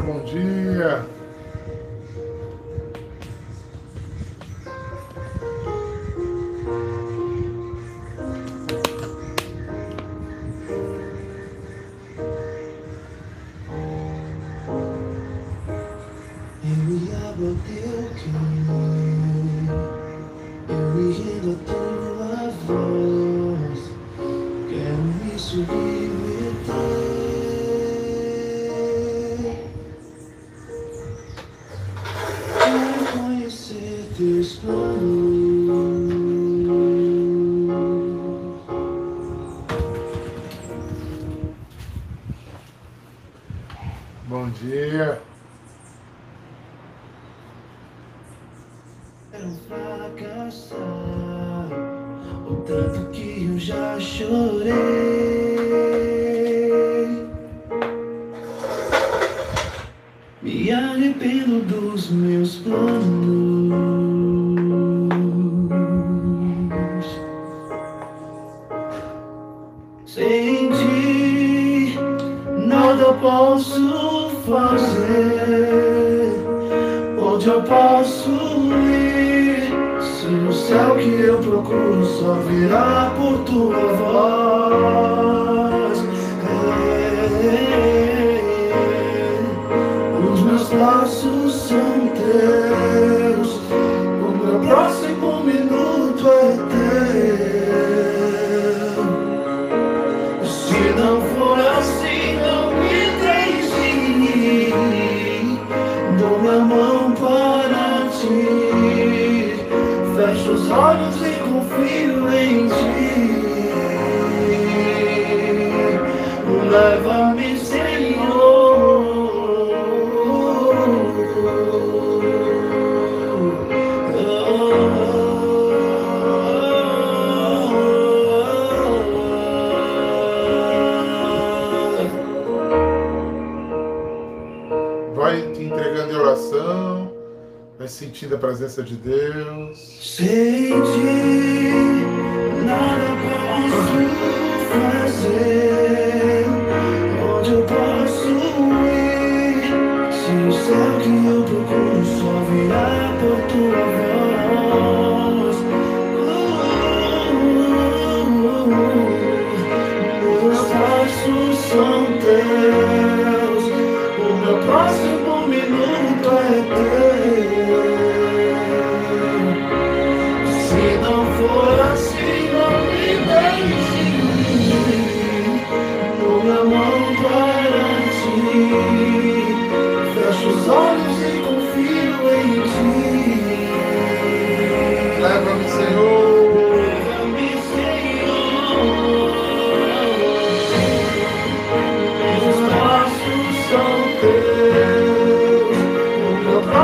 bom dia. Presença de Deus.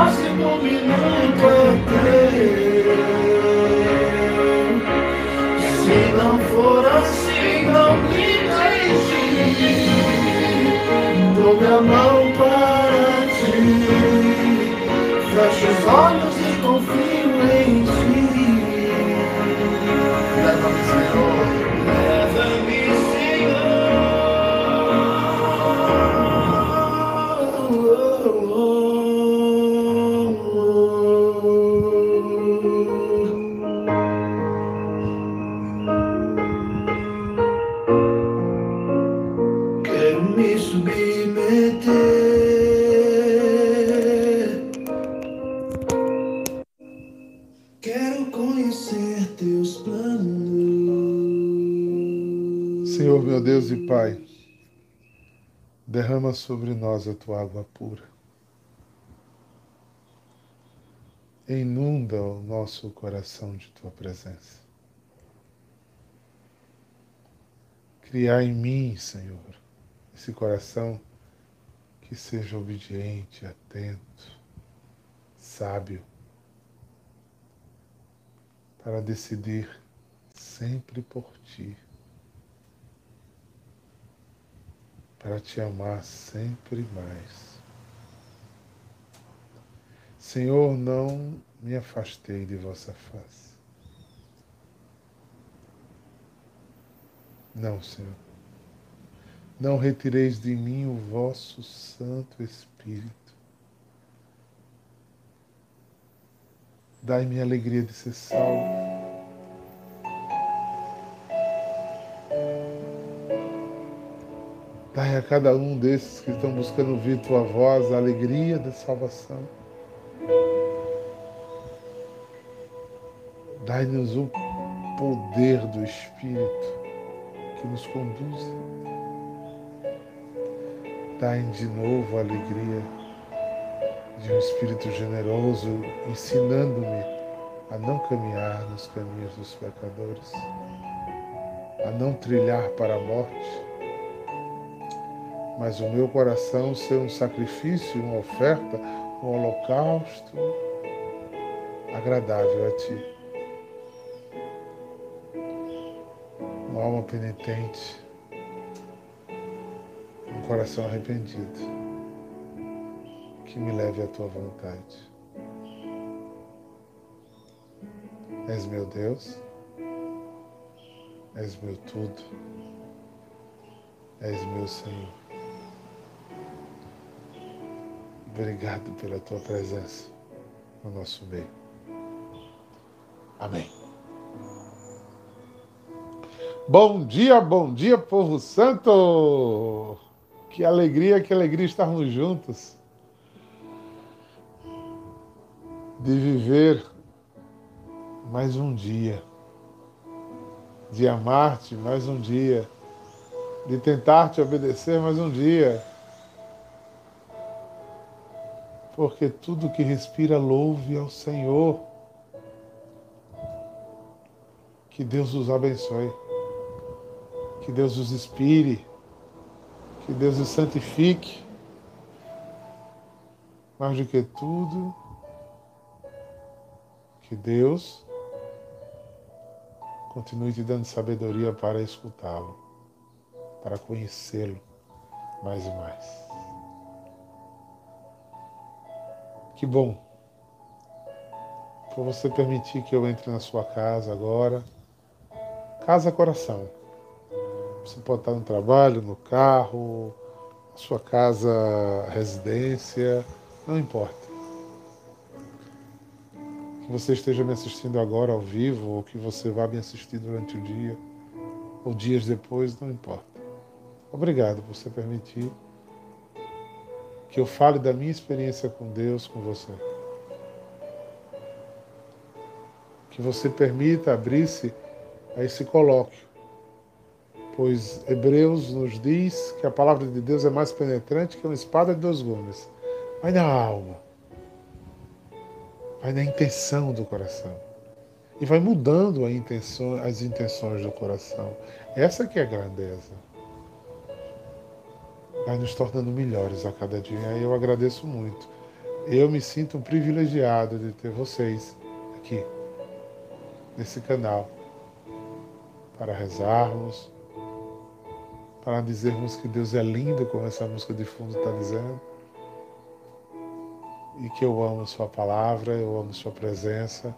Minha derrama sobre nós a tua água pura. Inunda o nosso coração de tua presença. Criar em mim, Senhor, esse coração que seja obediente, atento, sábio, para decidir sempre por ti, para te amar sempre mais. Senhor, não me afastei de vossa face. Não, Senhor. Não retireis de mim o vosso Santo Espírito. Dai-me a alegria de ser salvo. Cada um desses que estão buscando ouvir tua voz a alegria da salvação. Dai-nos o poder do Espírito que nos conduz. Dai de novo a alegria de um Espírito generoso ensinando-me a não caminhar nos caminhos dos pecadores, a não trilhar para a morte, mas o meu coração ser um sacrifício, uma oferta, um holocausto agradável a Ti. Uma alma penitente, um coração arrependido, que me leve à Tua vontade. És meu Deus, és meu tudo, és meu Senhor. Obrigado pela tua presença no nosso meio. Amém. Bom dia, bom dia, povo santo! Que alegria, que alegria estarmos juntos. De viver mais um dia. De amar-te mais um dia. De tentar te obedecer mais um dia porque tudo que respira louve ao Senhor. Que Deus os abençoe, que Deus os inspire, que Deus os santifique. Mais do que tudo, que Deus continue te dando sabedoria para escutá-lo, para conhecê-lo mais e mais. Que bom por você permitir que eu entre na sua casa agora. Casa coração. Você pode estar no trabalho, no carro, na sua casa residência, não importa. Que você esteja me assistindo agora ao vivo ou que você vá me assistir durante o dia ou dias depois, não importa. Obrigado por você permitir que eu fale da minha experiência com Deus com você. Que você permita abrir-se a esse colóquio, pois Hebreus nos diz que a palavra de Deus é mais penetrante que uma espada de dois gumes. Vai na alma, vai na intenção do coração e vai mudando intenção, as intenções do coração. Essa que é a grandeza vai nos tornando melhores a cada dia. E eu agradeço muito. Eu me sinto privilegiado de ter vocês aqui, nesse canal, para rezarmos, para dizermos que Deus é lindo, como essa música de fundo está dizendo, e que eu amo Sua palavra, eu amo Sua presença,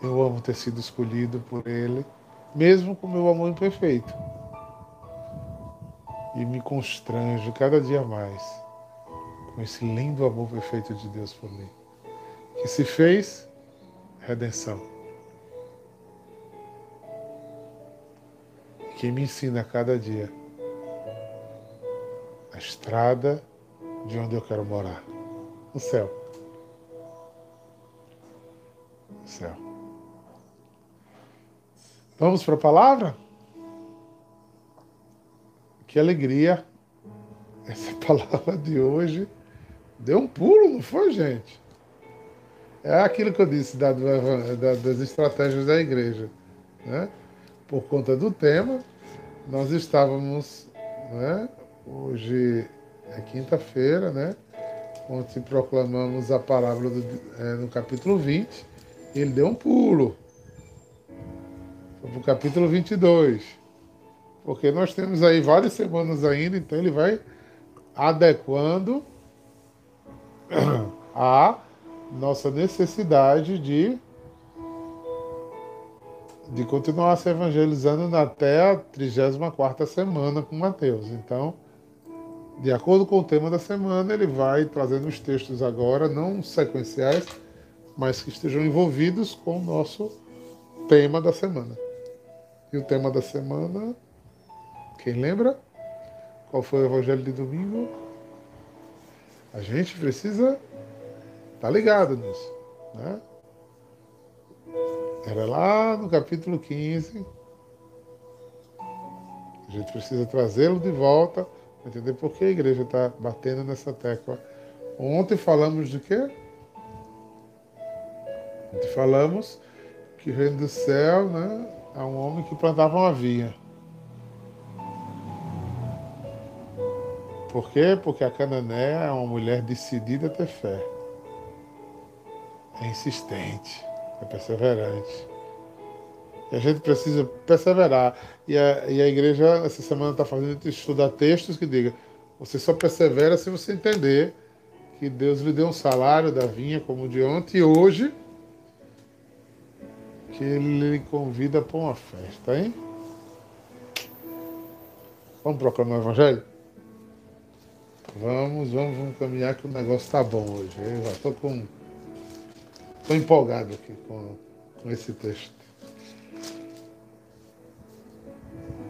eu amo ter sido escolhido por Ele, mesmo com meu amor imperfeito e me constranjo cada dia mais com esse lindo amor perfeito de Deus por mim, que se fez redenção. Que me ensina a cada dia a estrada de onde eu quero morar, no céu. No céu. Vamos para a palavra? Que alegria essa palavra de hoje. Deu um pulo, não foi, gente? É aquilo que eu disse da, da, das estratégias da igreja. Né? Por conta do tema, nós estávamos, né? hoje é quinta-feira, né? onde proclamamos a palavra do, é, no capítulo 20, ele deu um pulo. Foi para o capítulo 22 porque nós temos aí várias semanas ainda, então ele vai adequando a nossa necessidade de de continuar se evangelizando até a 34 semana com Mateus. Então, de acordo com o tema da semana, ele vai trazendo os textos agora, não sequenciais, mas que estejam envolvidos com o nosso tema da semana. E o tema da semana, quem lembra? Qual foi o evangelho de domingo? A gente precisa estar tá ligado nisso. Né? Era lá no capítulo 15. A gente precisa trazê-lo de volta entender por que a igreja está batendo nessa tecla. Ontem falamos de quê? Ontem falamos que o reino do céu né, é um homem que plantava uma vinha. Por quê? Porque a Canané é uma mulher decidida a ter fé. É insistente, é perseverante. E a gente precisa perseverar. E a, e a igreja, essa semana, está fazendo estudar textos que diga você só persevera se você entender que Deus lhe deu um salário da vinha como de ontem e hoje que ele lhe convida para uma festa, hein? Vamos proclamar o Evangelho? Vamos, vamos, vamos caminhar que o negócio está bom hoje. Eu já estou com. Estou empolgado aqui com, com esse texto.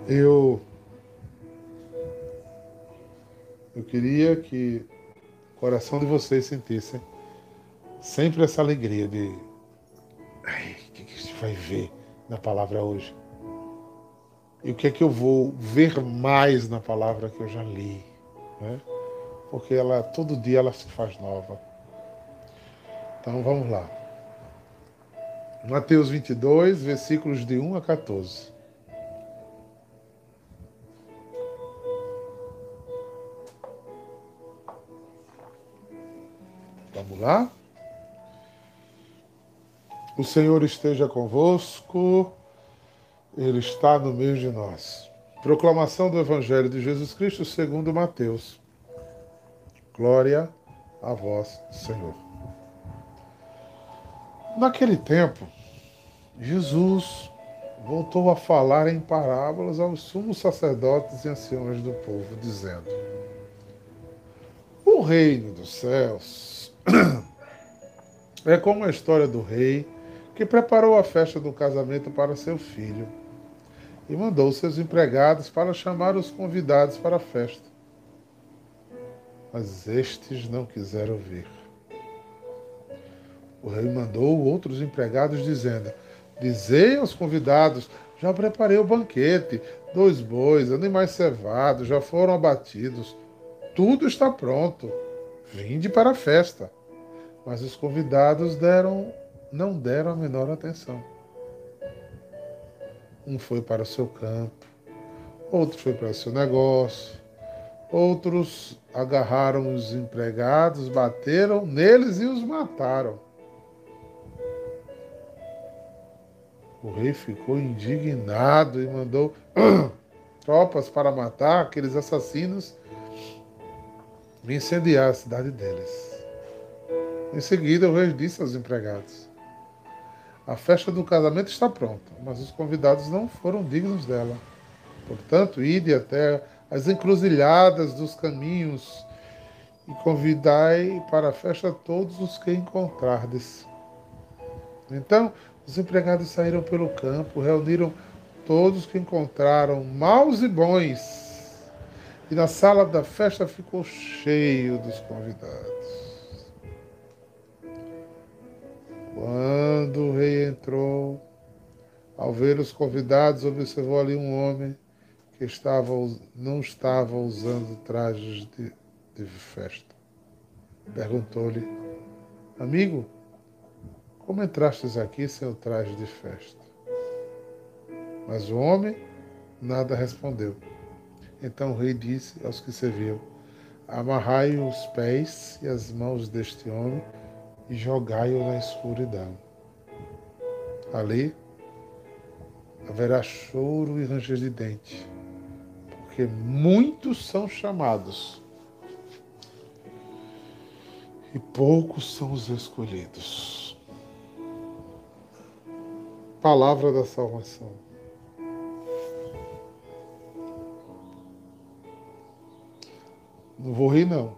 Eu. Eu queria que o coração de vocês sentisse sempre essa alegria de. Ai, o que, que a gente vai ver na palavra hoje? E o que é que eu vou ver mais na palavra que eu já li? Né? Porque ela todo dia ela se faz nova. Então vamos lá. Mateus 22, versículos de 1 a 14. Vamos lá? O Senhor esteja convosco, Ele está no meio de nós. Proclamação do Evangelho de Jesus Cristo segundo Mateus. Glória a vós, Senhor. Naquele tempo, Jesus voltou a falar em parábolas aos sumos sacerdotes e anciões do povo, dizendo: O reino dos céus é como a história do rei que preparou a festa do casamento para seu filho e mandou seus empregados para chamar os convidados para a festa mas estes não quiseram vir. O rei mandou outros empregados, dizendo: Dizei aos convidados: Já preparei o banquete, dois bois, animais cevados, já foram abatidos, tudo está pronto. Vinde para a festa. Mas os convidados deram, não deram a menor atenção. Um foi para o seu campo, outro foi para o seu negócio, Outros agarraram os empregados, bateram neles e os mataram. O rei ficou indignado e mandou tropas para matar aqueles assassinos e incendiar a cidade deles. Em seguida, o rei disse aos empregados: A festa do casamento está pronta, mas os convidados não foram dignos dela. Portanto, ide até as encruzilhadas dos caminhos e convidai para a festa todos os que encontrardes. Então os empregados saíram pelo campo, reuniram todos que encontraram, maus e bons, e na sala da festa ficou cheio dos convidados. Quando o rei entrou, ao ver os convidados, observou ali um homem que estava, não estava usando trajes de, de festa. Perguntou-lhe, amigo, como entrastes aqui sem o traje de festa? Mas o homem nada respondeu. Então o rei disse aos que serviam: Amarrai os pés e as mãos deste homem e jogai-o na escuridão. Ali haverá choro e ranger de dente porque muitos são chamados e poucos são os escolhidos. palavra da salvação. Não vou rir, não.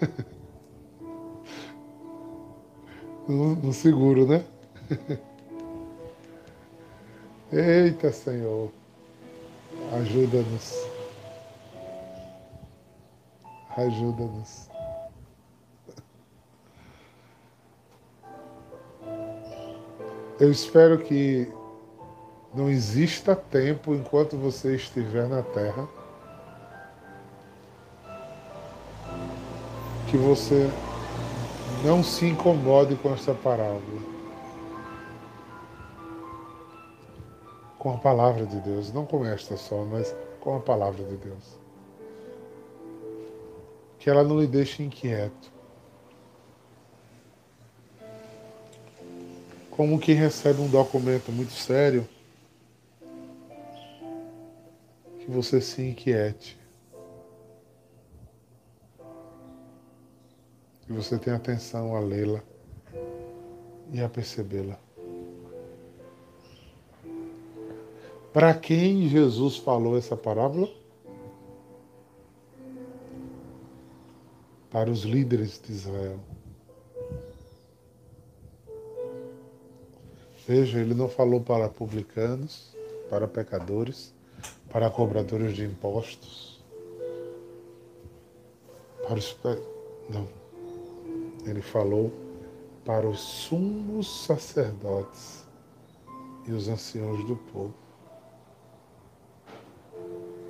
no, no seguro, né? Eita, Senhor, ajuda-nos. Ajuda-nos. Eu espero que não exista tempo enquanto você estiver na Terra que você não se incomode com essa parábola. Com a palavra de Deus, não com esta só, mas com a palavra de Deus. Que ela não lhe deixe inquieto. Como quem recebe um documento muito sério, que você se inquiete. que você tenha atenção a lê-la e a percebê-la. Para quem Jesus falou essa parábola? Para os líderes de Israel. Veja, ele não falou para publicanos, para pecadores, para cobradores de impostos, para os. Não ele falou para os sumos sacerdotes e os anciãos do povo.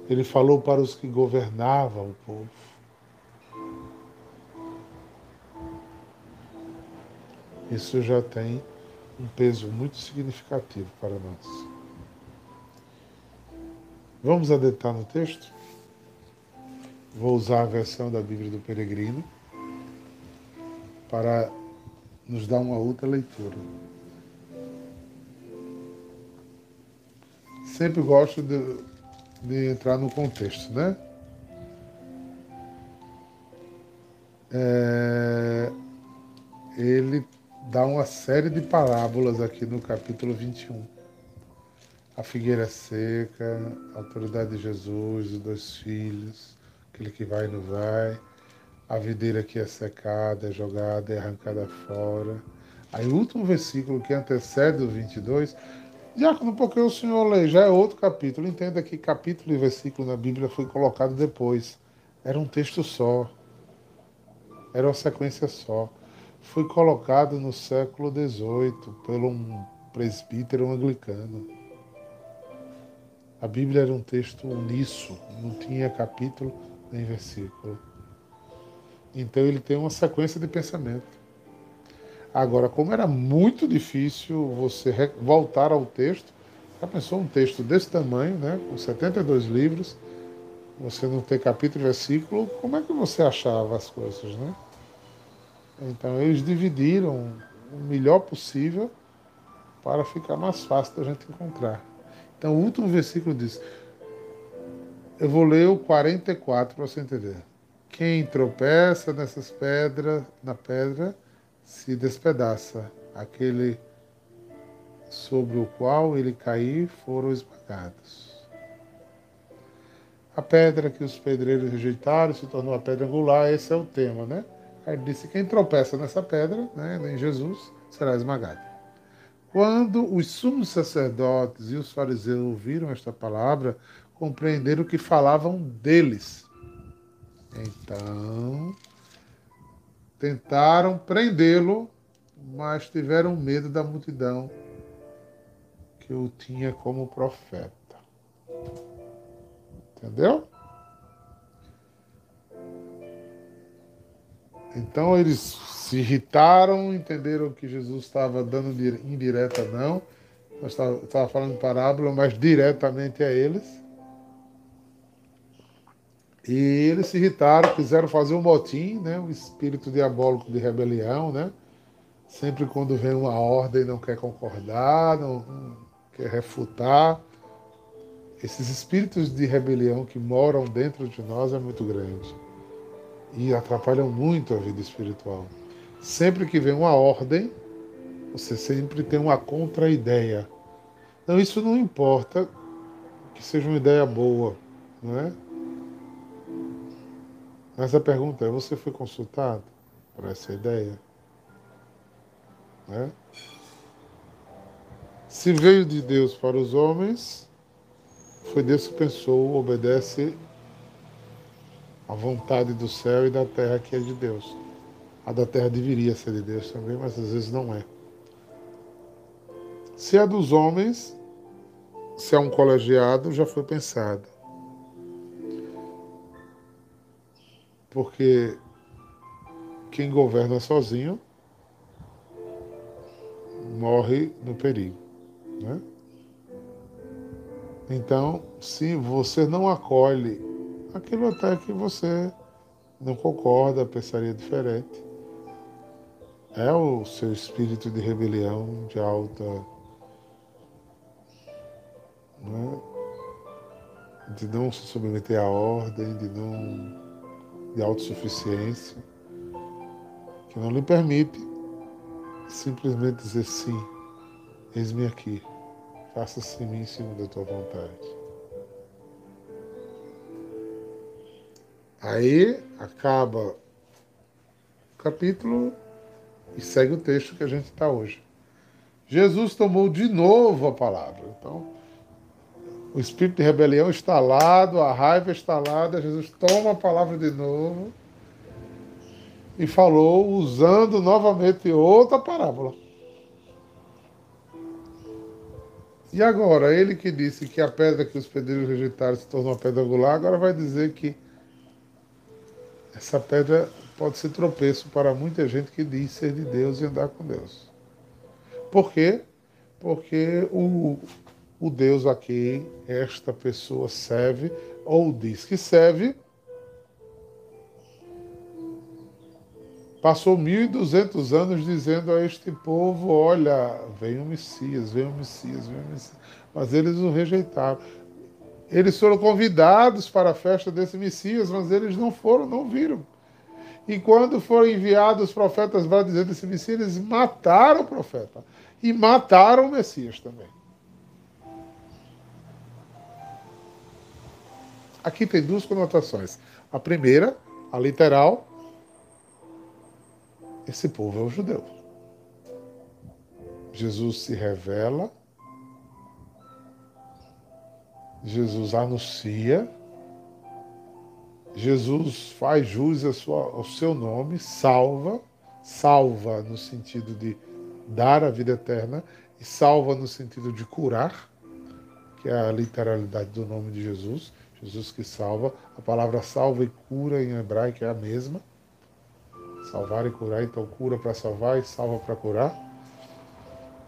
Ele falou para os que governavam o povo. Isso já tem um peso muito significativo para nós. Vamos adentrar no texto? Vou usar a versão da Bíblia do Peregrino para nos dar uma outra leitura. Sempre gosto de, de entrar no contexto, né? É, ele dá uma série de parábolas aqui no capítulo 21. A figueira seca, a autoridade de Jesus, os dois filhos, aquele que vai e não vai, a videira que é secada, é jogada, é arrancada fora. Aí o último versículo que antecede o 22, Diácono, porque o senhor lê, já é outro capítulo. Entenda que capítulo e versículo na Bíblia foi colocado depois. Era um texto só. Era uma sequência só. Foi colocado no século XVIII por um presbítero anglicano. A Bíblia era um texto uníssono, não tinha capítulo nem versículo. Então ele tem uma sequência de pensamento. Agora, como era muito difícil você voltar ao texto, já pensou um texto desse tamanho, né, com 72 livros, você não ter capítulo e versículo, como é que você achava as coisas, né? Então eles dividiram o melhor possível para ficar mais fácil da gente encontrar. Então o último versículo diz, eu vou ler o 44 para você entender. Quem tropeça nessas pedras, na pedra, se despedaça. Aquele sobre o qual ele cair foram esmagados. A pedra que os pedreiros rejeitaram se tornou a pedra angular, esse é o tema, né? Aí disse: quem tropeça nessa pedra, né, em Jesus, será esmagado. Quando os sumos sacerdotes e os fariseus ouviram esta palavra, compreenderam que falavam deles então, tentaram prendê-lo, mas tiveram medo da multidão que o tinha como profeta. Entendeu? Então eles se irritaram, entenderam que Jesus estava dando indireta não, estava falando parábola, mas diretamente a eles. E eles se irritaram, quiseram fazer um motim, né? um espírito diabólico de rebelião, né? Sempre quando vem uma ordem não quer concordar, não, quer refutar. Esses espíritos de rebelião que moram dentro de nós é muito grande e atrapalham muito a vida espiritual. Sempre que vem uma ordem, você sempre tem uma contra-ideia. Então isso não importa que seja uma ideia boa, não é? Mas a pergunta é: você foi consultado por essa ideia? Né? Se veio de Deus para os homens, foi Deus que pensou, obedece à vontade do céu e da terra que é de Deus. A da terra deveria ser de Deus também, mas às vezes não é. Se é dos homens, se é um colegiado, já foi pensado. Porque quem governa sozinho morre no perigo. Né? Então, se você não acolhe aquilo até que você não concorda, pensaria diferente, é o seu espírito de rebelião, de alta. Né? de não se submeter à ordem, de não. de autossuficiência, que não lhe permite simplesmente dizer sim, eis-me aqui, faça-se em mim segundo a tua vontade. Aí acaba o capítulo e segue o texto que a gente está hoje. Jesus tomou de novo a palavra. Então, o espírito de rebelião instalado, a raiva instalada, Jesus toma a palavra de novo e falou usando novamente outra parábola. E agora, ele que disse que a pedra que os pedreiros rejeitaram se tornou uma pedra angular, agora vai dizer que essa pedra pode ser tropeço para muita gente que diz ser de Deus e andar com Deus. Por quê? Porque o, o Deus a quem esta pessoa serve, ou diz que serve, Passou 1.200 anos dizendo a este povo: Olha, vem o Messias, vem o Messias, vem o Messias. Mas eles o rejeitaram. Eles foram convidados para a festa desse Messias, mas eles não foram, não viram. E quando foram enviados os profetas para dizer desse Messias, eles mataram o profeta. E mataram o Messias também. Aqui tem duas conotações. A primeira, a literal, esse povo é o judeu. Jesus se revela, Jesus anuncia, Jesus faz jus ao seu nome, salva, salva no sentido de dar a vida eterna e salva no sentido de curar, que é a literalidade do nome de Jesus, Jesus que salva. A palavra salva e cura em hebraico é a mesma. Salvar e curar, então cura para salvar e salva para curar.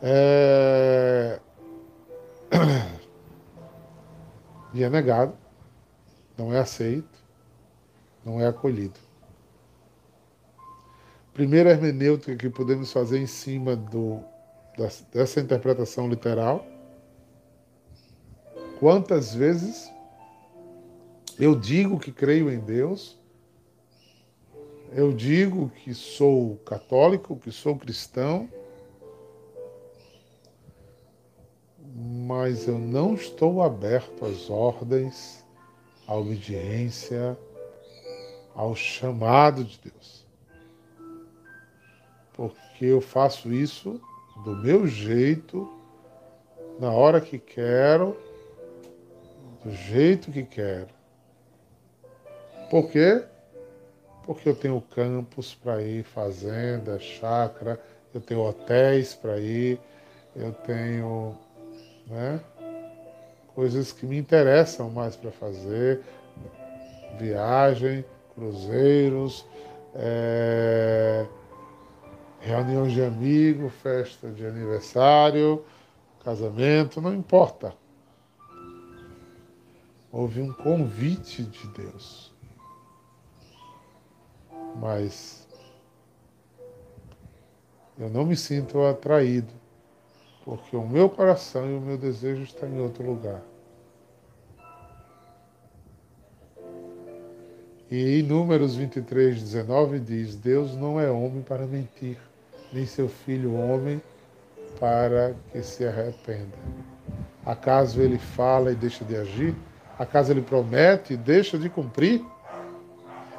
É... E é negado, não é aceito, não é acolhido. Primeira hermenêutica que podemos fazer em cima do, dessa interpretação literal. Quantas vezes eu digo que creio em Deus, eu digo que sou católico, que sou cristão, mas eu não estou aberto às ordens, à obediência, ao chamado de Deus. Porque eu faço isso do meu jeito, na hora que quero, do jeito que quero. Por quê? porque eu tenho campos para ir, fazenda, chácara, eu tenho hotéis para ir, eu tenho né, coisas que me interessam mais para fazer, viagem, cruzeiros, é, reuniões de amigos, festa de aniversário, casamento, não importa. Houve um convite de Deus mas eu não me sinto atraído, porque o meu coração e o meu desejo estão em outro lugar. E em Números 23, 19 diz: Deus não é homem para mentir, nem seu filho homem para que se arrependa. Acaso ele fala e deixa de agir? Acaso ele promete e deixa de cumprir?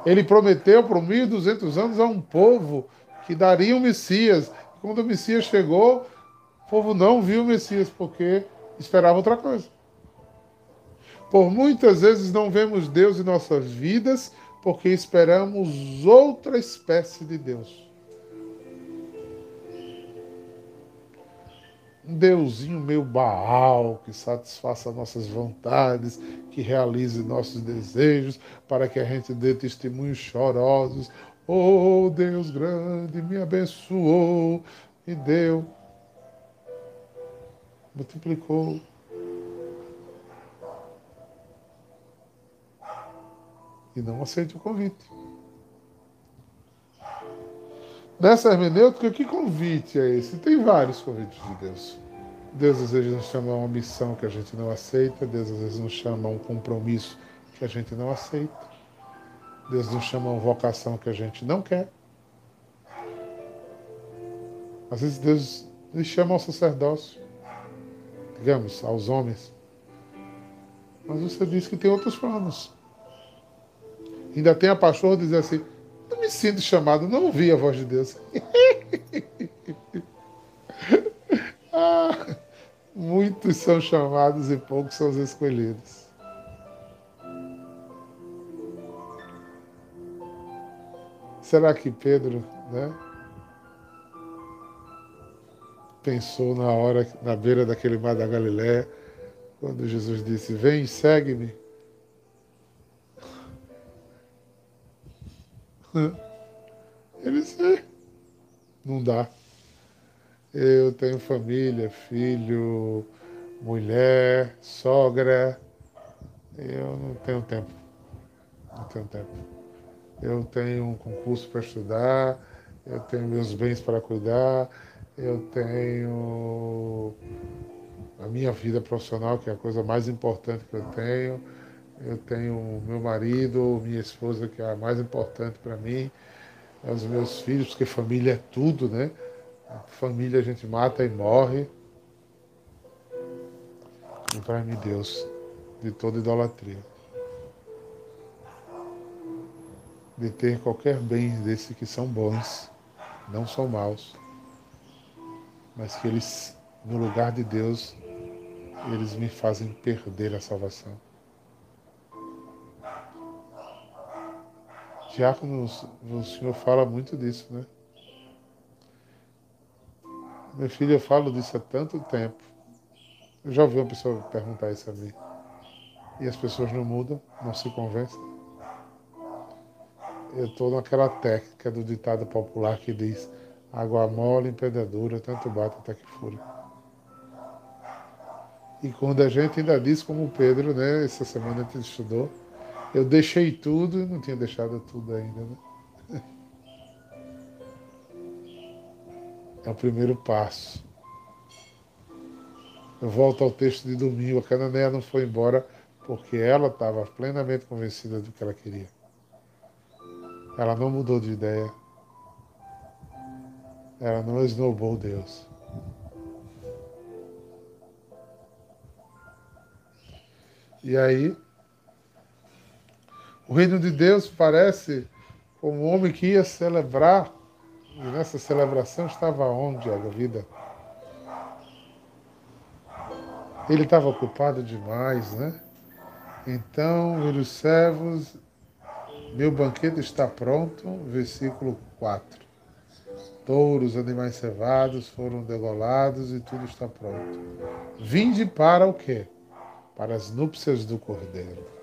Ele prometeu por 1.200 anos a um povo que daria o Messias. Quando o Messias chegou, povo não viu o Messias porque esperava outra coisa. Por muitas vezes não vemos Deus em nossas vidas porque esperamos outra espécie de Deus. Um Deusinho meio Baal que satisfaça nossas vontades, que realize nossos desejos, para que a gente dê testemunhos chorosos. Oh, Deus grande, me abençoou e deu, multiplicou. E não aceite o convite. Nessa hermenêutica, que convite é esse? Tem vários convites de Deus. Deus às vezes nos chama a uma missão que a gente não aceita, Deus às vezes nos chama a um compromisso que a gente não aceita, Deus nos chama a uma vocação que a gente não quer. Às vezes Deus nos chama ao sacerdócio, digamos, aos homens. Mas você diz que tem outros planos. Ainda tem a pastor dizer assim, não me sinto chamado, não ouvi a voz de Deus. ah, muitos são chamados e poucos são os escolhidos. Será que Pedro, né? Pensou na hora, na beira daquele mar da Galiléia, quando Jesus disse: Vem, segue-me. Ele disse, não dá. Eu tenho família, filho, mulher, sogra. Eu não tenho tempo. Não tenho tempo. Eu tenho um concurso para estudar, eu tenho meus bens para cuidar, eu tenho a minha vida profissional, que é a coisa mais importante que eu tenho eu tenho meu marido, minha esposa, que é a mais importante para mim, os meus filhos, porque família é tudo, né? Família a gente mata e morre. Livrai-me Deus de toda idolatria. De ter qualquer bem desse que são bons, não são maus, mas que eles, no lugar de Deus, eles me fazem perder a salvação. Diácono, o senhor fala muito disso, né? Meu filho, eu falo disso há tanto tempo. Eu já ouvi uma pessoa perguntar isso a mim. E as pessoas não mudam, não se convencem. Eu estou naquela técnica do ditado popular que diz água mole, em pedra dura, tanto bate até que fura. E quando a gente ainda diz como o Pedro, né? Essa semana a gente estudou, eu deixei tudo e não tinha deixado tudo ainda. Né? É o primeiro passo. Eu volto ao texto de domingo. A Cananeia não foi embora porque ela estava plenamente convencida do que ela queria. Ela não mudou de ideia. Ela não esnobou Deus. E aí, o reino de Deus parece como um homem que ia celebrar, e nessa celebração estava onde a vida? Ele estava ocupado demais, né? Então, os servos, meu banquete está pronto, versículo 4. Touros, animais cevados foram degolados e tudo está pronto. Vinde para o quê? Para as núpcias do cordeiro.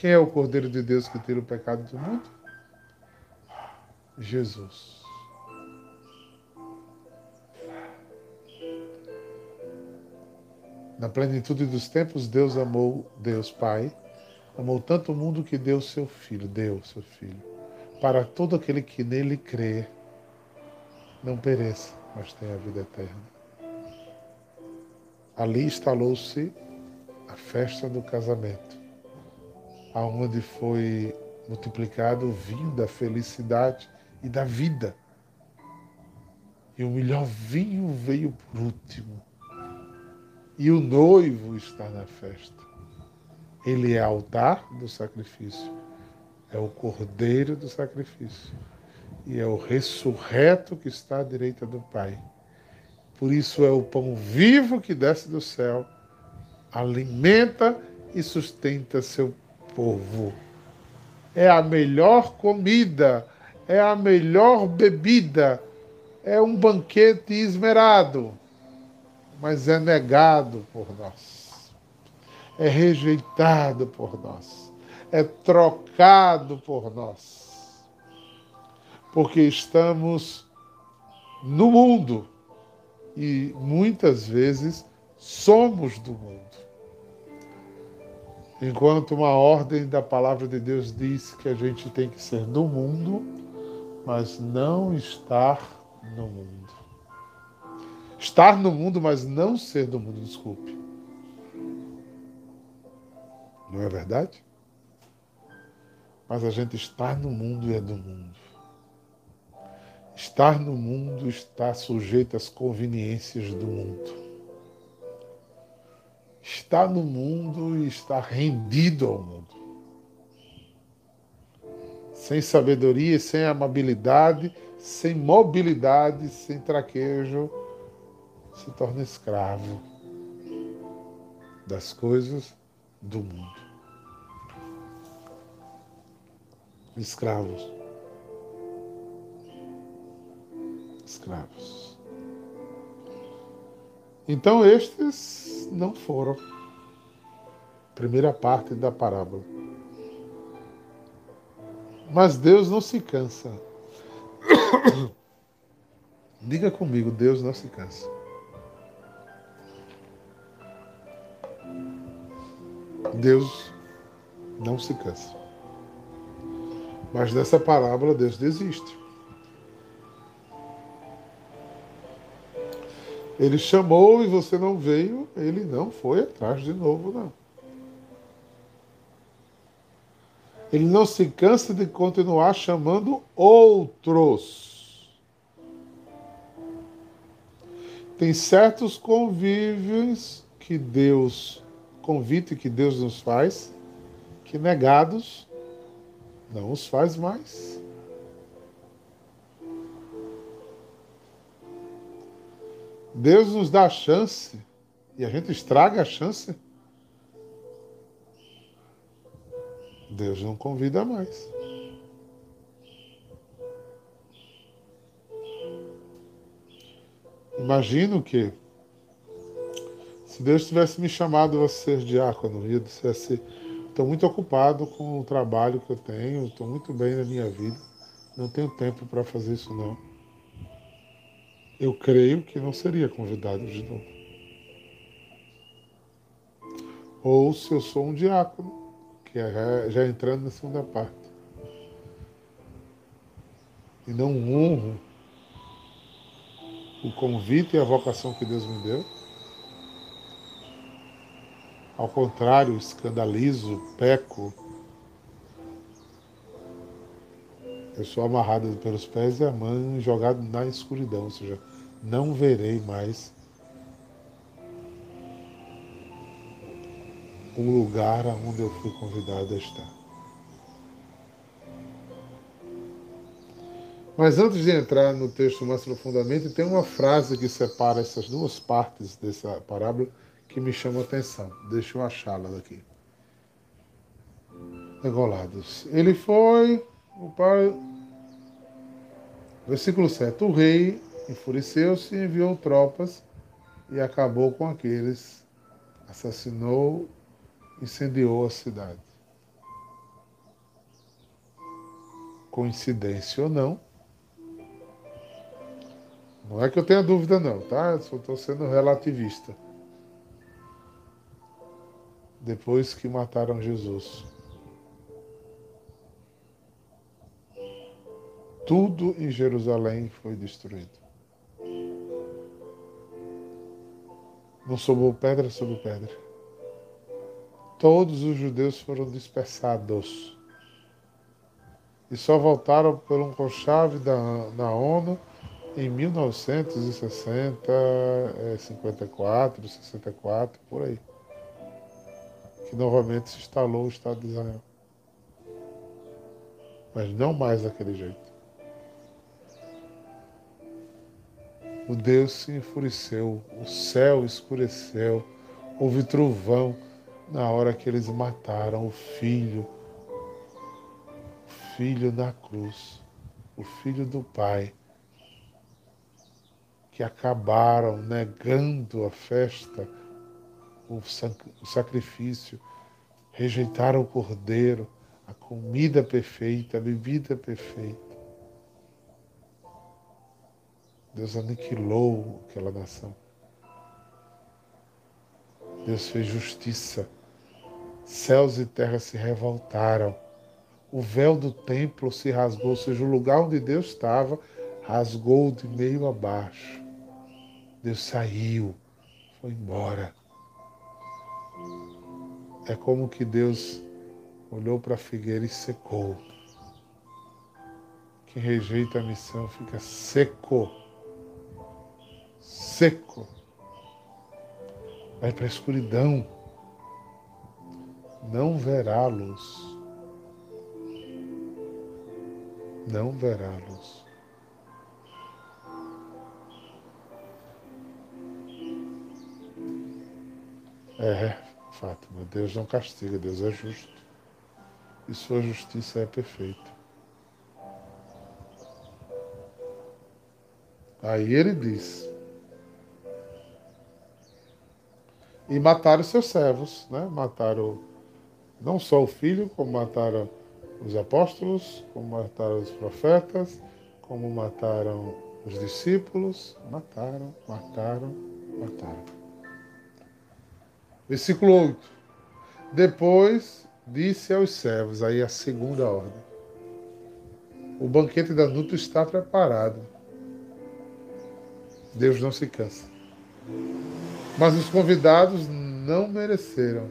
Quem é o Cordeiro de Deus que tira o pecado do mundo? Jesus. Na plenitude dos tempos, Deus amou, Deus Pai, amou tanto o mundo que deu seu Filho, deu seu Filho, para todo aquele que nele crê, não pereça, mas tenha a vida eterna. Ali instalou-se a festa do casamento aonde foi multiplicado o vinho da felicidade e da vida. E o melhor vinho veio por último. E o noivo está na festa. Ele é altar do sacrifício, é o cordeiro do sacrifício e é o ressurreto que está à direita do Pai. Por isso é o pão vivo que desce do céu, alimenta e sustenta seu povo. É a melhor comida, é a melhor bebida, é um banquete esmerado, mas é negado por nós, é rejeitado por nós, é trocado por nós porque estamos no mundo e muitas vezes somos do mundo. Enquanto uma ordem da palavra de Deus diz que a gente tem que ser do mundo, mas não estar no mundo. Estar no mundo, mas não ser do mundo, desculpe. Não é verdade? Mas a gente está no mundo e é do mundo. Estar no mundo está sujeito às conveniências do mundo. Está no mundo e está rendido ao mundo. Sem sabedoria, sem amabilidade, sem mobilidade, sem traquejo, se torna escravo das coisas do mundo. Escravos escravos. Então, estes não foram. Primeira parte da parábola. Mas Deus não se cansa. Diga comigo, Deus não se cansa. Deus não se cansa. Mas dessa parábola Deus desiste. Ele chamou e você não veio, ele não foi atrás de novo, não. Ele não se cansa de continuar chamando outros. Tem certos convívios que Deus, convite que Deus nos faz, que negados não os faz mais. Deus nos dá a chance e a gente estraga a chance. Deus não convida mais. Imagino que se Deus tivesse me chamado a ser diácono e eu dissesse, estou muito ocupado com o trabalho que eu tenho, estou muito bem na minha vida, não tenho tempo para fazer isso não. Eu creio que não seria convidado de novo. Ou se eu sou um diácono, que é já entrando na segunda parte, e não honro o convite e a vocação que Deus me deu, ao contrário, escandalizo, peco, eu sou amarrado pelos pés e a mão jogado na escuridão, ou seja, não verei mais o lugar onde eu fui convidado a estar. Mas antes de entrar no texto mais profundamente, tem uma frase que separa essas duas partes dessa parábola que me chama a atenção. Deixa eu achá-la daqui. Regolados. Ele foi, o pai. Versículo 7. O rei Enfureceu-se e enviou tropas e acabou com aqueles, assassinou, incendiou a cidade. Coincidência ou não, não é que eu tenha dúvida não, tá? Eu estou sendo relativista. Depois que mataram Jesus. Tudo em Jerusalém foi destruído. Não sobrou pedra sobre pedra. Todos os judeus foram dispersados. E só voltaram por um conchave da, na ONU em 1960, 54, 64, por aí, que novamente se instalou o Estado de Israel. Mas não mais daquele jeito. O Deus se enfureceu, o céu escureceu, houve trovão na hora que eles mataram o filho, o filho na cruz, o filho do Pai que acabaram negando a festa, o sacrifício, rejeitaram o cordeiro, a comida perfeita, a bebida perfeita. Deus aniquilou aquela nação. Deus fez justiça. Céus e terra se revoltaram. O véu do templo se rasgou, ou seja, o lugar onde Deus estava rasgou de meio a baixo. Deus saiu, foi embora. É como que Deus olhou para a figueira e secou. Quem rejeita a missão fica seco. Seco. Vai para a escuridão. Não verá luz. Não verá luz. É, Fátima, Deus não castiga, Deus é justo. E sua justiça é perfeita. Aí ele diz: E mataram seus servos, né? Mataram não só o filho, como mataram os apóstolos, como mataram os profetas, como mataram os discípulos. Mataram, mataram, mataram. Versículo 8. Depois disse aos servos, aí a segunda ordem: O banquete da Nuto está preparado. Deus não se cansa. Mas os convidados não mereceram,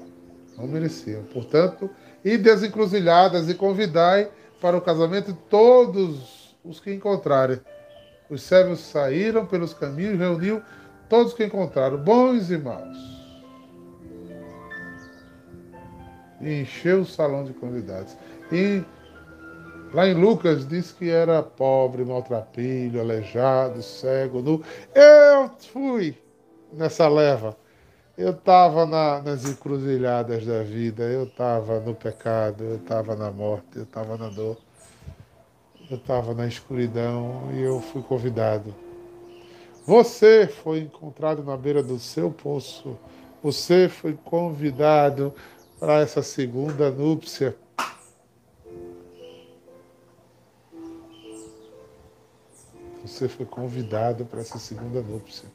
não mereciam. Portanto, ide às encruzilhadas e convidai para o casamento todos os que encontrarem. Os servos saíram pelos caminhos e reuniu todos que encontraram, bons e maus e encheu o salão de convidados. E lá em Lucas diz que era pobre, maltrapilho, aleijado, cego, nu. Eu fui nessa leva. Eu estava na, nas encruzilhadas da vida, eu estava no pecado, eu estava na morte, eu estava na dor, eu estava na escuridão e eu fui convidado. Você foi encontrado na beira do seu poço, você foi convidado para essa segunda núpcia. Você foi convidado para essa segunda núpcia.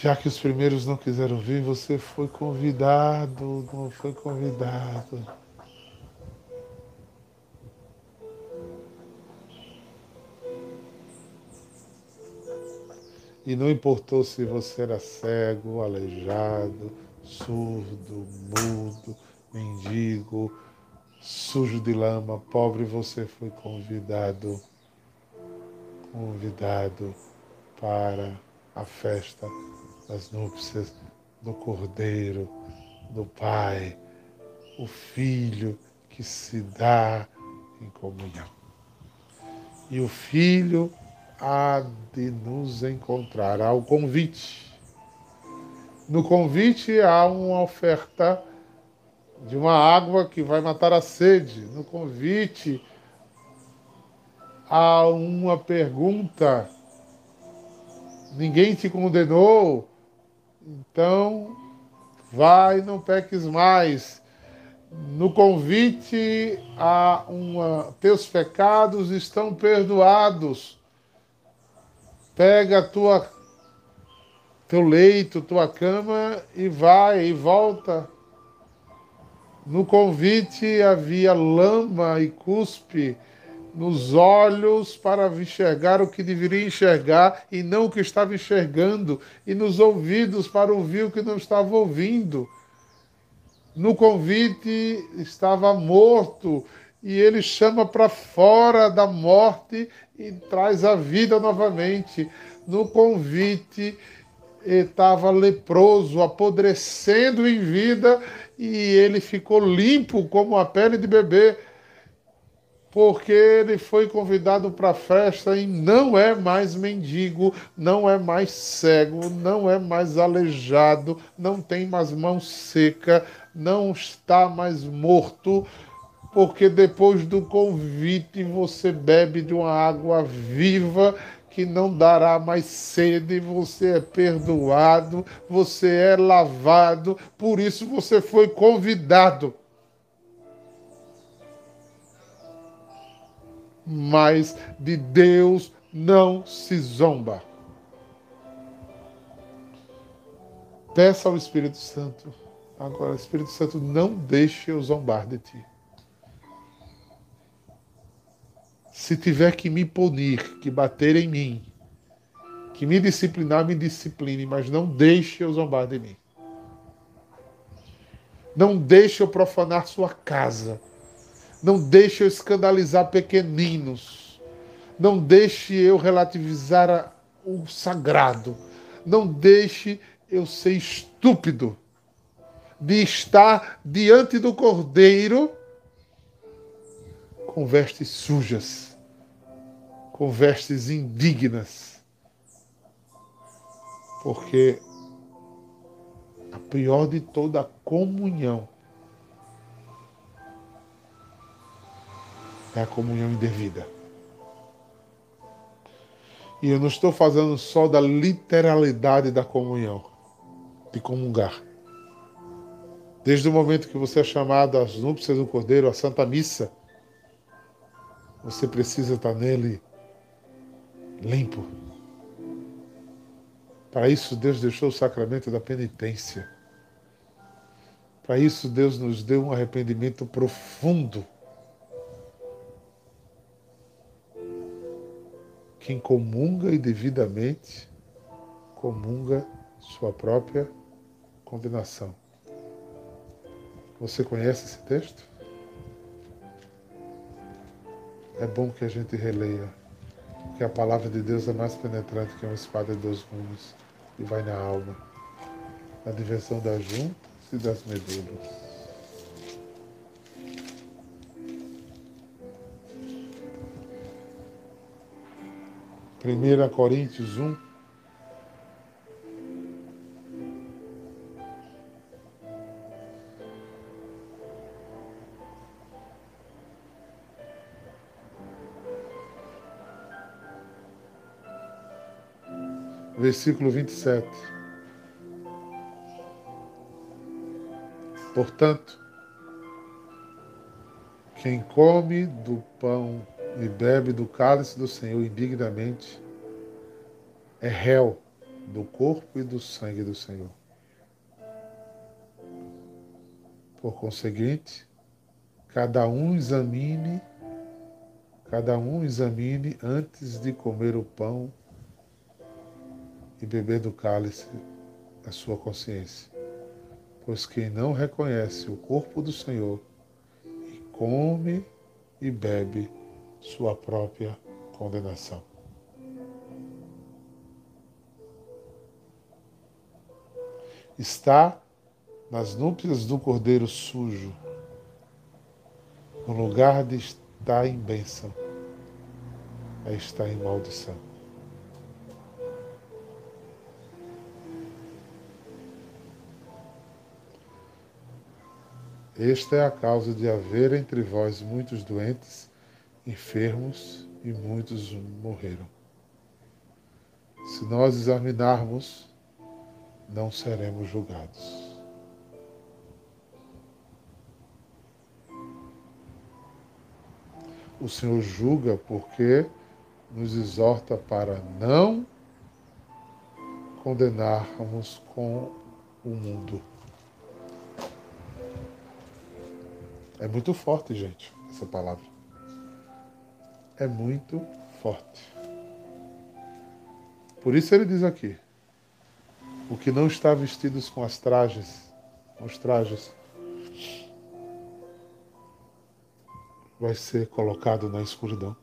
Já que os primeiros não quiseram vir, você foi convidado, não foi convidado. E não importou se você era cego, aleijado, surdo, mudo, mendigo, sujo de lama, pobre, você foi convidado, convidado para a festa das núpcias do Cordeiro, do Pai, o Filho que se dá em comunhão. E o Filho há de nos encontrar ao convite no convite há uma oferta de uma água que vai matar a sede. No convite há uma pergunta. Ninguém te condenou, então vai, não peques mais. No convite há uma teus pecados estão perdoados. Pega a tua teu leito, tua cama e vai e volta. No convite havia lama e cuspe nos olhos para enxergar o que deveria enxergar e não o que estava enxergando, e nos ouvidos para ouvir o que não estava ouvindo. No convite estava morto e ele chama para fora da morte e traz a vida novamente. No convite, estava leproso, apodrecendo em vida, e ele ficou limpo como a pele de bebê, porque ele foi convidado para a festa e não é mais mendigo, não é mais cego, não é mais aleijado, não tem mais mão seca, não está mais morto, porque depois do convite você bebe de uma água viva que não dará mais sede, você é perdoado, você é lavado, por isso você foi convidado. Mas de Deus não se zomba. Peça ao Espírito Santo. Agora, Espírito Santo, não deixe eu zombar de ti. Se tiver que me punir, que bater em mim, que me disciplinar, me discipline, mas não deixe eu zombar de mim. Não deixe eu profanar sua casa. Não deixe eu escandalizar pequeninos. Não deixe eu relativizar o sagrado. Não deixe eu ser estúpido de estar diante do cordeiro com vestes sujas com vestes indignas, porque a pior de toda a comunhão é a comunhão indevida. E eu não estou falando só da literalidade da comunhão, de comungar. Desde o momento que você é chamado às núpcias do Cordeiro, à Santa Missa, você precisa estar nele limpo. Para isso, Deus deixou o sacramento da penitência. Para isso, Deus nos deu um arrependimento profundo. Quem comunga e devidamente comunga sua própria condenação. Você conhece esse texto? É bom que a gente releia que a palavra de Deus é mais penetrante que uma espada de dois gumes e vai na alma, na diversão das juntas e das medulas. Primeira Coríntios 1, versículo 27. Portanto, quem come do pão e bebe do cálice do Senhor indignamente é réu do corpo e do sangue do Senhor. Por conseguinte, cada um examine, cada um examine antes de comer o pão e beber do cálice da sua consciência. Pois quem não reconhece o corpo do Senhor e come e bebe sua própria condenação. Está nas núpcias do cordeiro sujo, no lugar de estar em bênção, é estar em maldição. Esta é a causa de haver entre vós muitos doentes, enfermos e muitos morreram. Se nós examinarmos, não seremos julgados. O Senhor julga porque nos exorta para não condenarmos com o mundo. É muito forte, gente, essa palavra. É muito forte. Por isso ele diz aqui: o que não está vestidos com as trajes, com os trajes, vai ser colocado na escuridão.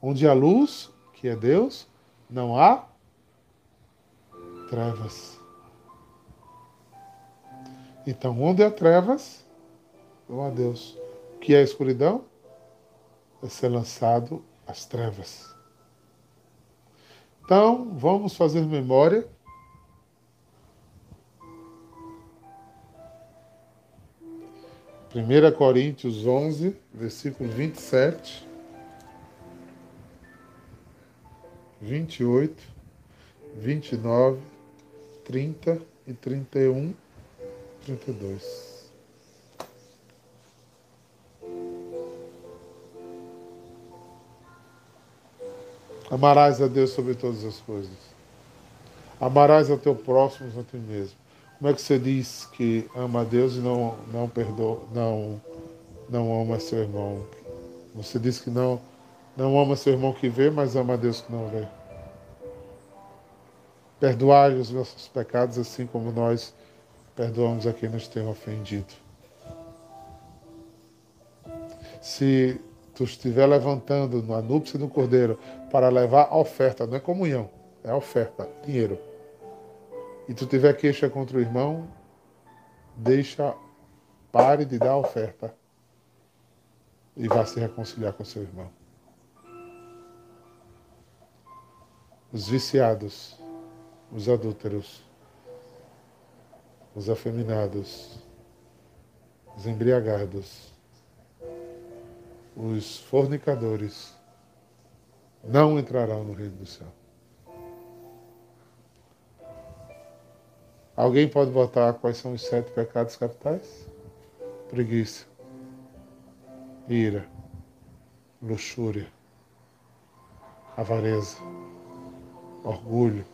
Onde há luz, que é Deus, não há trevas. Então, onde há trevas, não há Deus. O que é escuridão? É ser lançado às trevas. Então, vamos fazer memória. Primeira Coríntios 11, versículo 27, 28, 29, 30 e 31, 32. Amarás a Deus sobre todas as coisas. Amarás ao teu próximo a ti mesmo. Como é que você diz que ama a Deus e não, não perdoa, não, não ama seu irmão? Você diz que não, não ama seu irmão que vê, mas ama a Deus que não vê. Perdoai os nossos pecados, assim como nós perdoamos a quem nos tem ofendido. Se tu estiver levantando na núpcia do cordeiro para levar oferta, não é comunhão, é oferta, dinheiro. E tu tiver queixa contra o irmão, deixa, pare de dar oferta e vá se reconciliar com seu irmão. Os viciados, os adúlteros, os afeminados, os embriagados, os fornicadores não entrarão no reino do céu. Alguém pode botar quais são os sete pecados capitais? Preguiça, ira, luxúria, avareza, orgulho,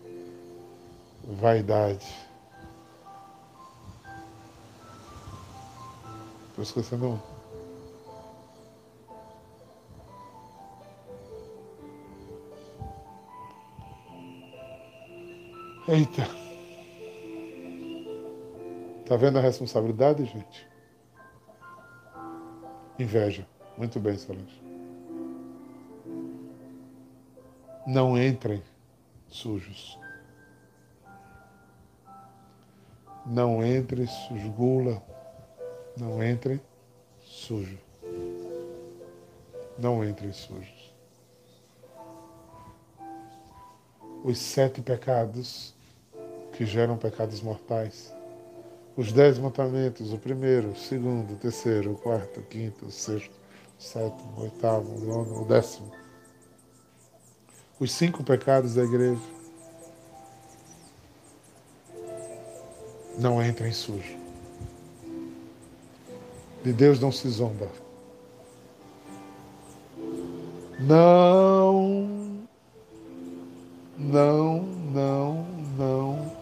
vaidade. Estou esquecendo um. Eita. Tá vendo a responsabilidade, gente? Inveja. Muito bem, Solange. Não entrem sujos. Não entrem sujos. Gula. Não entrem sujo. Não entrem sujos. os sete pecados que geram pecados mortais. Os dez mandamentos, o primeiro, o segundo, o terceiro, o quarto, o quinto, o sexto, o sétimo, o oitavo, o nono, o décimo. Os cinco pecados da igreja. Não entrem sujo. De Deus não se zomba. Não não, não, não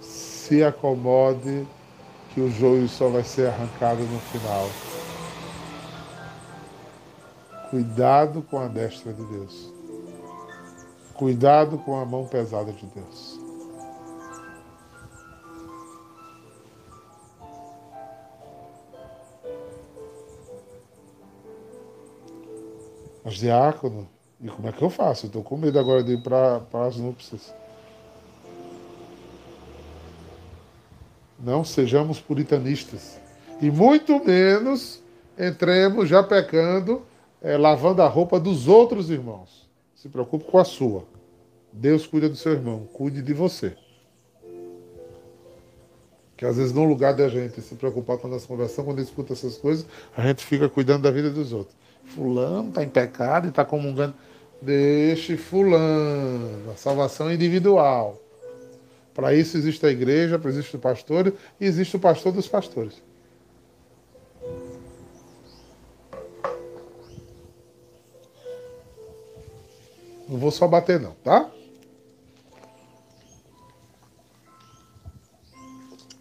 se acomode que o joio só vai ser arrancado no final. Cuidado com a destra de Deus. Cuidado com a mão pesada de Deus. Mas diácono, e como é que eu faço? Estou com medo agora de ir para as núpcias. Não sejamos puritanistas. E muito menos entremos já pecando, é, lavando a roupa dos outros irmãos. Se preocupe com a sua. Deus cuida do seu irmão, cuide de você. Que às vezes no lugar da gente se preocupar com a nossa conversão, quando escuta essas coisas, a gente fica cuidando da vida dos outros. Fulano está em pecado e está comungando. Deixe fulano, a salvação é individual. Para isso existe a igreja, para existe o pastor e existe o pastor dos pastores. Não vou só bater não, tá?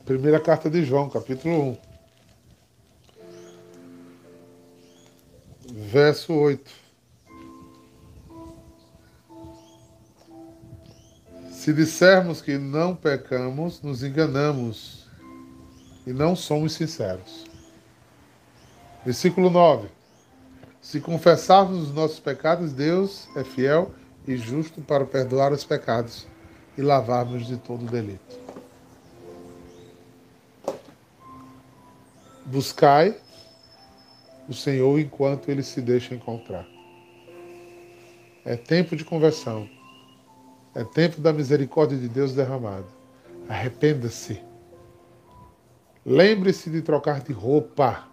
Primeira carta de João, capítulo 1. Verso 8. Se dissermos que não pecamos, nos enganamos e não somos sinceros. Versículo 9. Se confessarmos os nossos pecados, Deus é fiel e justo para perdoar os pecados e lavar-nos de todo delito. Buscai o Senhor enquanto ele se deixa encontrar. É tempo de conversão. É tempo da misericórdia de Deus derramada. Arrependa-se. Lembre-se de trocar de roupa.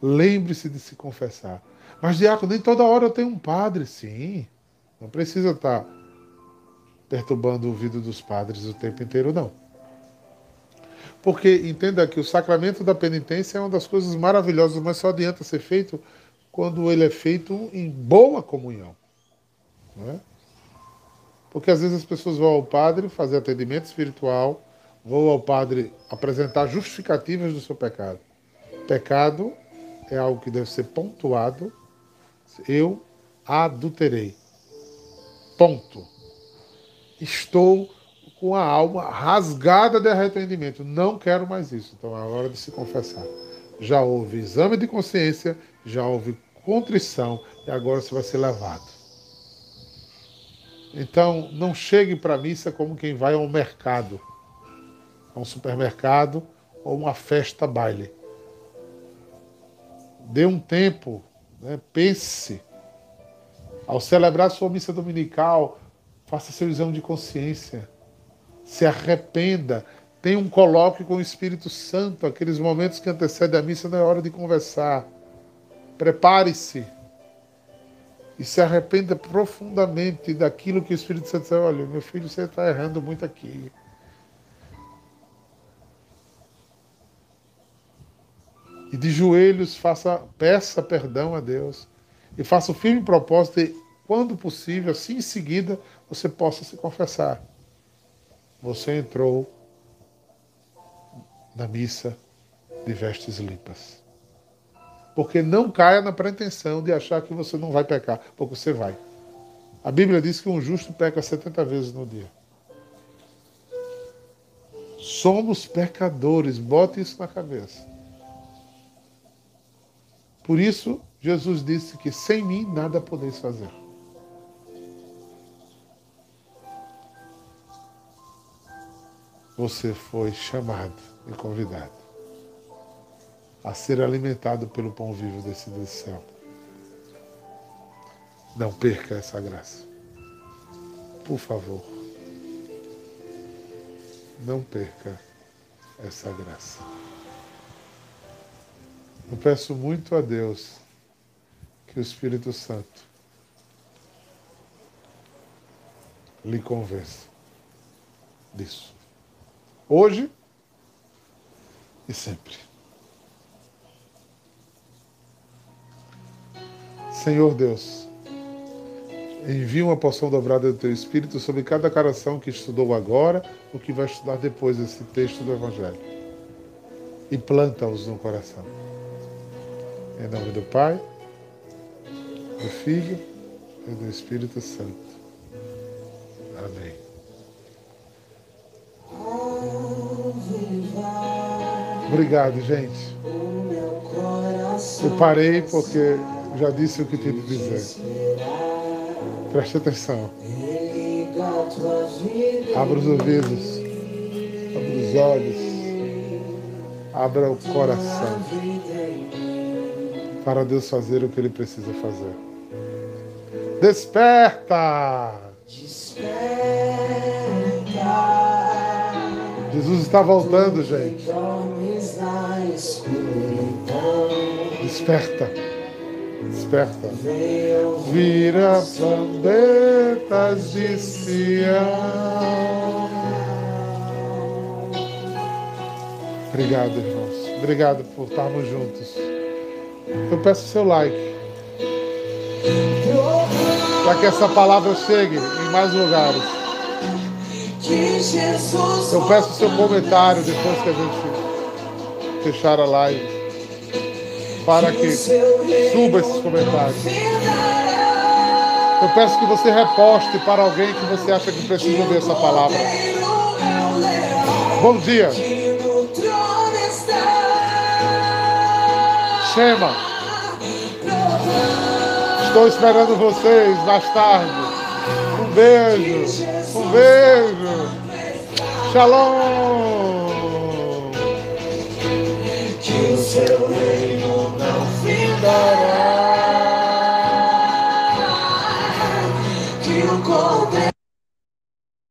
Lembre-se de se confessar. Mas, diácono, nem toda hora eu tenho um padre. Sim. Não precisa estar perturbando o ouvido dos padres o tempo inteiro, não. Porque entenda que o sacramento da penitência é uma das coisas maravilhosas, mas só adianta ser feito quando ele é feito em boa comunhão. Não é? Porque às vezes as pessoas vão ao padre fazer atendimento espiritual, vão ao padre apresentar justificativas do seu pecado. Pecado é algo que deve ser pontuado. Eu adulterei. Ponto. Estou com a alma rasgada de arrependimento. Não quero mais isso. Então é hora de se confessar. Já houve exame de consciência, já houve contrição e agora você vai ser levado. Então, não chegue para a missa como quem vai ao mercado, a um supermercado ou uma festa baile. Dê um tempo, né? pense. Ao celebrar sua missa dominical, faça seu exame de consciência. Se arrependa. Tenha um colóquio com o Espírito Santo. Aqueles momentos que antecedem a missa não é hora de conversar. Prepare-se e se arrependa profundamente daquilo que o Espírito Santo diz: olha, meu filho, você está errando muito aqui. E de joelhos faça, peça perdão a Deus. E faça o firme propósito de, quando possível, assim em seguida, você possa se confessar. Você entrou na missa de vestes limpas. Porque não caia na pretensão de achar que você não vai pecar, porque você vai. A Bíblia diz que um justo peca 70 vezes no dia. Somos pecadores, bote isso na cabeça. Por isso, Jesus disse que sem mim nada podeis fazer. Você foi chamado e convidado a ser alimentado pelo pão vivo desse do céu. Não perca essa graça. Por favor. Não perca essa graça. Eu peço muito a Deus que o Espírito Santo lhe convença disso. Hoje e sempre. Senhor Deus, envia uma porção dobrada do teu Espírito sobre cada coração que estudou agora ou que vai estudar depois esse texto do Evangelho. E planta-os no coração. Em nome do Pai, do Filho e do Espírito Santo. Amém. Obrigado, gente. Eu parei porque já disse o que tinha que dizer. Preste atenção. Abra os ouvidos. Abra os olhos. Abra o coração. Para Deus fazer o que Ele precisa fazer. Desperta! Jesus está voltando, gente. Desperta desperta. Vira trombetas de Sião. Obrigado, irmãos. Obrigado por estarmos juntos. Eu peço seu like. Para que essa palavra chegue em mais lugares. Eu peço seu comentário depois que a gente fechar a live para que suba esses comentários. Eu peço que você reposte para alguém que você acha que precisa ver essa palavra. Bom dia. Shema. Estou esperando vocês mais tarde. Um beijo. Um beijo. Shalom. Seu reino não findará.